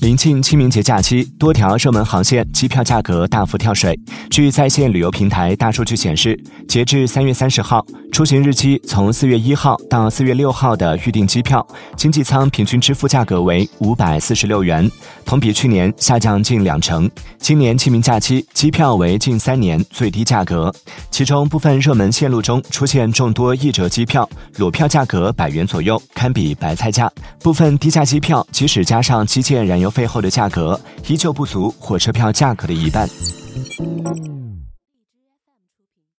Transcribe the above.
临近清明节假期，多条热门航线机票价格大幅跳水。据在线旅游平台大数据显示，截至三月三十号，出行日期从四月一号到四月六号的预订机票，经济舱平均支付价格为五百四十六元，同比去年下降近两成。今年清明假期机票为近三年最低价格，其中部分热门线路中出现众多一折机票，裸票价格百元左右，堪比白菜价。部分低价机票，即使加上基建燃燃油费后的价格依旧不足火车票价格的一半。